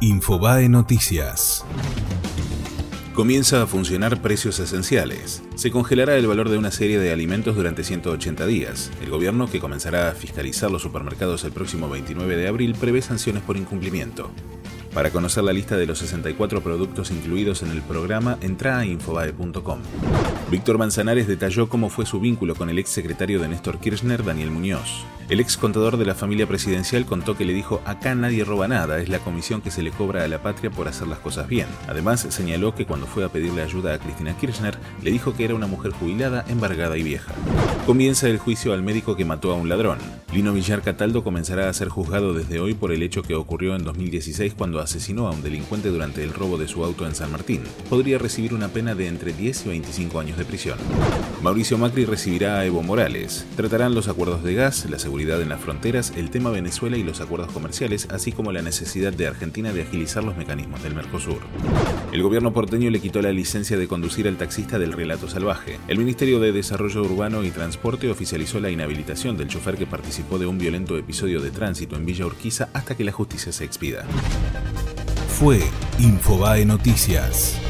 Infobae Noticias. Comienza a funcionar precios esenciales. Se congelará el valor de una serie de alimentos durante 180 días. El gobierno, que comenzará a fiscalizar los supermercados el próximo 29 de abril, prevé sanciones por incumplimiento. Para conocer la lista de los 64 productos incluidos en el programa, entra a infobae.com. Víctor Manzanares detalló cómo fue su vínculo con el ex secretario de Néstor Kirchner, Daniel Muñoz. El ex contador de la familia presidencial contó que le dijo, acá nadie roba nada, es la comisión que se le cobra a la patria por hacer las cosas bien. Además, señaló que cuando fue a pedirle ayuda a Cristina Kirchner, le dijo que era una mujer jubilada, embargada y vieja. Comienza el juicio al médico que mató a un ladrón. Lino Villar Cataldo comenzará a ser juzgado desde hoy por el hecho que ocurrió en 2016 cuando asesinó a un delincuente durante el robo de su auto en San Martín. Podría recibir una pena de entre 10 y 25 años de prisión. Mauricio Macri recibirá a Evo Morales. Tratarán los acuerdos de gas, la seguridad en las fronteras, el tema Venezuela y los acuerdos comerciales, así como la necesidad de Argentina de agilizar los mecanismos del Mercosur. El gobierno porteño le quitó la licencia de conducir al taxista del relato salvaje. El Ministerio de Desarrollo Urbano y Transporte oficializó la inhabilitación del chofer que participó de un violento episodio de tránsito en Villa Urquiza hasta que la justicia se expida. Fue Infobae Noticias.